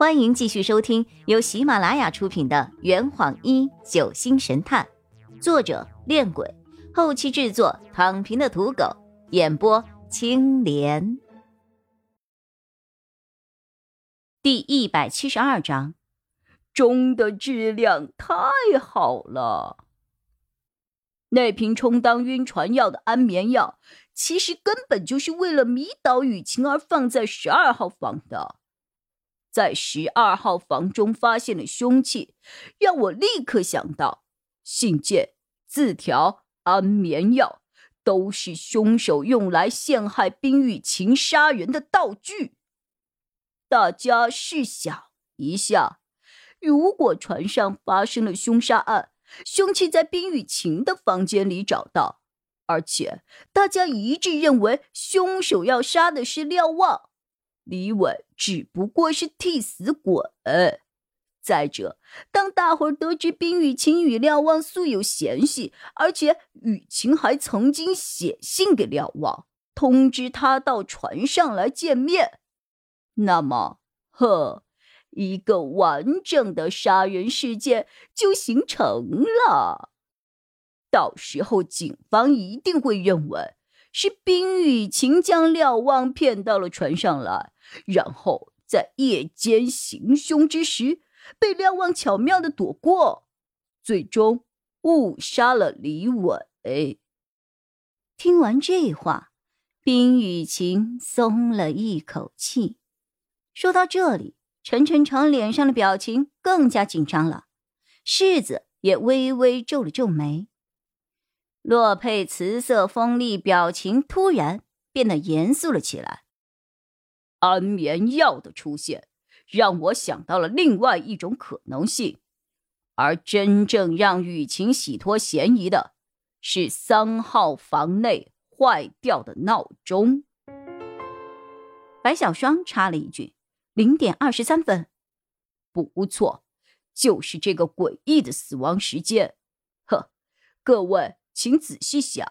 欢迎继续收听由喜马拉雅出品的《圆谎一九星神探》，作者：恋鬼，后期制作：躺平的土狗，演播：青莲。第一百七十二章，钟的质量太好了。那瓶充当晕船药的安眠药，其实根本就是为了迷倒雨晴而放在十二号房的。在十二号房中发现了凶器，让我立刻想到，信件、字条、安眠药都是凶手用来陷害冰雨晴杀人的道具。大家试想一下，如果船上发生了凶杀案，凶器在冰雨晴的房间里找到，而且大家一致认为凶手要杀的是廖望。李伟只不过是替死鬼。再者，当大伙儿得知冰雨晴与廖望素有嫌隙，而且雨晴还曾经写信给廖望，通知他到船上来见面，那么，呵，一个完整的杀人事件就形成了。到时候，警方一定会认为。是冰雨晴将廖望骗到了船上来，然后在夜间行凶之时，被廖望巧妙的躲过，最终误杀了李伟。听完这话，冰雨晴松了一口气。说到这里，陈晨长脸上的表情更加紧张了，柿子也微微皱了皱眉。洛佩慈色锋利，表情突然变得严肃了起来。安眠药的出现让我想到了另外一种可能性，而真正让雨晴洗脱嫌疑的是三号房内坏掉的闹钟。白小霜插了一句：“零点二十三分，不错，就是这个诡异的死亡时间。”呵，各位。请仔细想，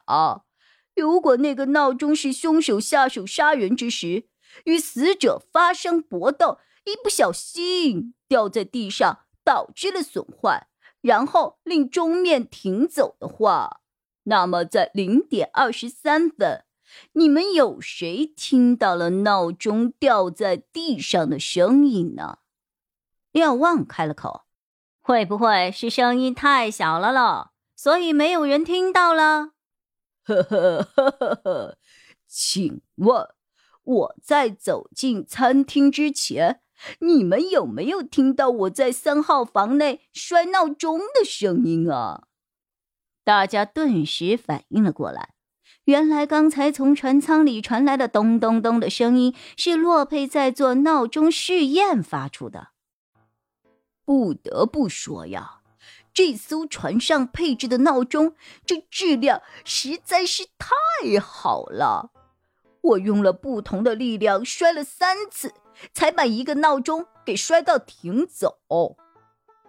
如果那个闹钟是凶手下手杀人之时与死者发生搏斗，一不小心掉在地上，导致了损坏，然后令钟面停走的话，那么在零点二十三分，你们有谁听到了闹钟掉在地上的声音呢？廖望开了口：“会不会是声音太小了喽？”所以没有人听到了。呵呵呵呵呵，请问我在走进餐厅之前，你们有没有听到我在三号房内摔闹钟的声音啊？大家顿时反应了过来，原来刚才从船舱里传来的咚咚咚的声音是洛佩在做闹钟试验发出的。不得不说呀。这艘船上配置的闹钟，这质量实在是太好了。我用了不同的力量摔了三次，才把一个闹钟给摔到停走。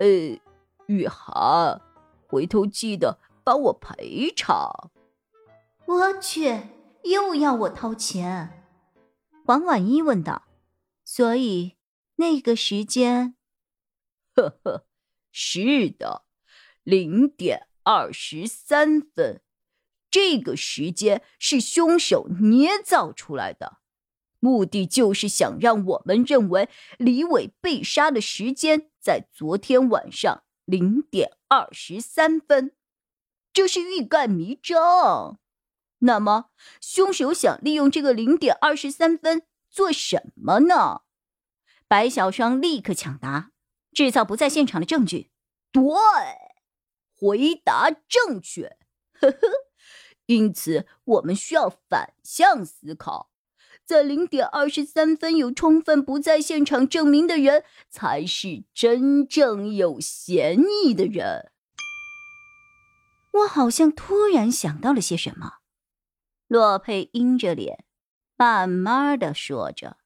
呃，雨涵，回头记得帮我赔偿。我去，又要我掏钱？黄婉一问道。所以那个时间，呵呵，是的。零点二十三分，这个时间是凶手捏造出来的，目的就是想让我们认为李伟被杀的时间在昨天晚上零点二十三分，这是欲盖弥彰。那么，凶手想利用这个零点二十三分做什么呢？白小霜立刻抢答：“制造不在现场的证据。”对。回答正确，呵呵。因此，我们需要反向思考，在零点二十三分有充分不在现场证明的人，才是真正有嫌疑的人。我好像突然想到了些什么。洛佩阴着脸，慢慢的说着：“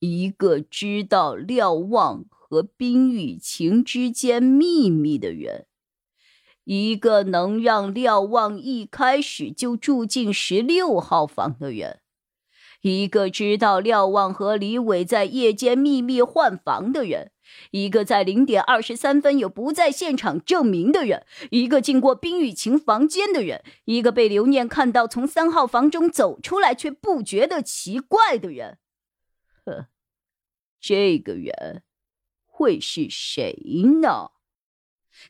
一个知道廖望和冰雨晴之间秘密的人。”一个能让廖望一开始就住进十六号房的人，一个知道廖望和李伟在夜间秘密换房的人，一个在零点二十三分有不在现场证明的人，一个进过冰雨晴房间的人，一个被刘念看到从三号房中走出来却不觉得奇怪的人。呵，这个人会是谁呢？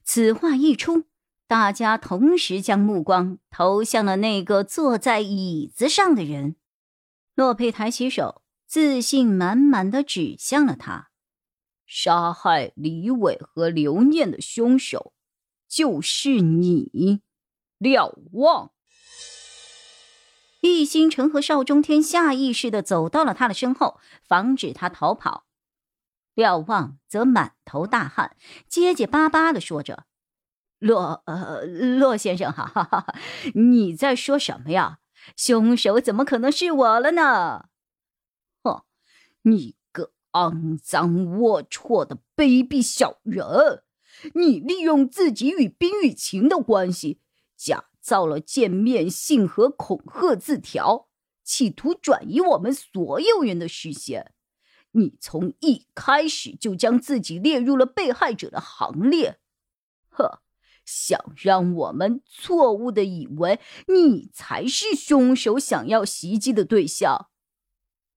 此话一出，大家同时将目光投向了那个坐在椅子上的人。洛佩抬起手，自信满满的指向了他：“杀害李伟和刘念的凶手，就是你，廖望。”易星辰和邵中天下意识的走到了他的身后，防止他逃跑。廖望则满头大汗，结结巴巴的说着：“洛呃，洛先生，哈哈哈，你在说什么呀？”凶手怎么可能是我了呢？哼，你个肮脏龌龊的卑鄙小人！你利用自己与冰雨晴的关系，假造了见面信和恐吓字条，企图转移我们所有人的视线。你从一开始就将自己列入了被害者的行列。呵。想让我们错误的以为你才是凶手，想要袭击的对象。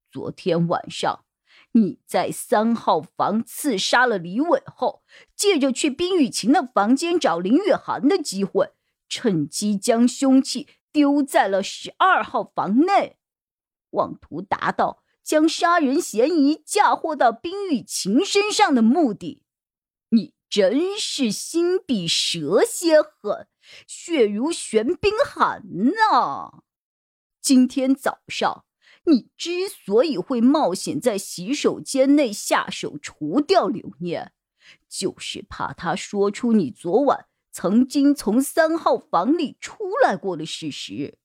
昨天晚上你在三号房刺杀了李伟后，借着去冰雨晴的房间找林雨涵的机会，趁机将凶器丢在了十二号房内，妄图达到将杀人嫌疑嫁祸到冰雨晴身上的目的。真是心比蛇蝎狠，血如玄冰寒呐！今天早上，你之所以会冒险在洗手间内下手除掉刘念，就是怕他说出你昨晚曾经从三号房里出来过的事实。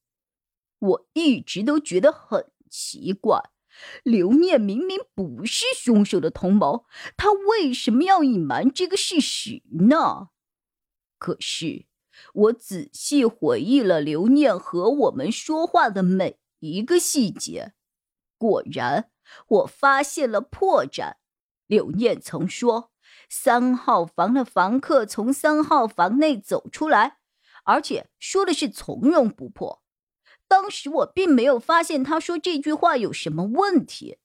我一直都觉得很奇怪。刘念明明不是凶手的同谋，他为什么要隐瞒这个事实呢？可是我仔细回忆了刘念和我们说话的每一个细节，果然我发现了破绽。刘念曾说，三号房的房客从三号房内走出来，而且说的是从容不迫。当时我并没有发现他说这句话有什么问题，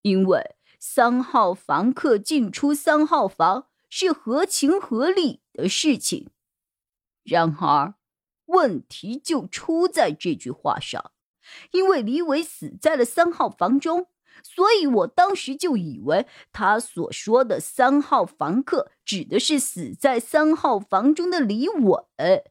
因为三号房客进出三号房是合情合理的事情。然而，问题就出在这句话上，因为李伟死在了三号房中，所以我当时就以为他所说的三号房客指的是死在三号房中的李伟。